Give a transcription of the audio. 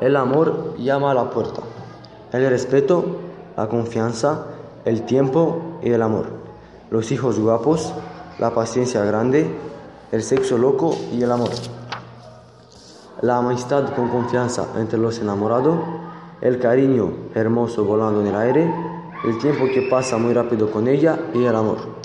El amor llama a la puerta. El respeto, la confianza, el tiempo y el amor. Los hijos guapos, la paciencia grande, el sexo loco y el amor. La amistad con confianza entre los enamorados, el cariño hermoso volando en el aire, el tiempo que pasa muy rápido con ella y el amor.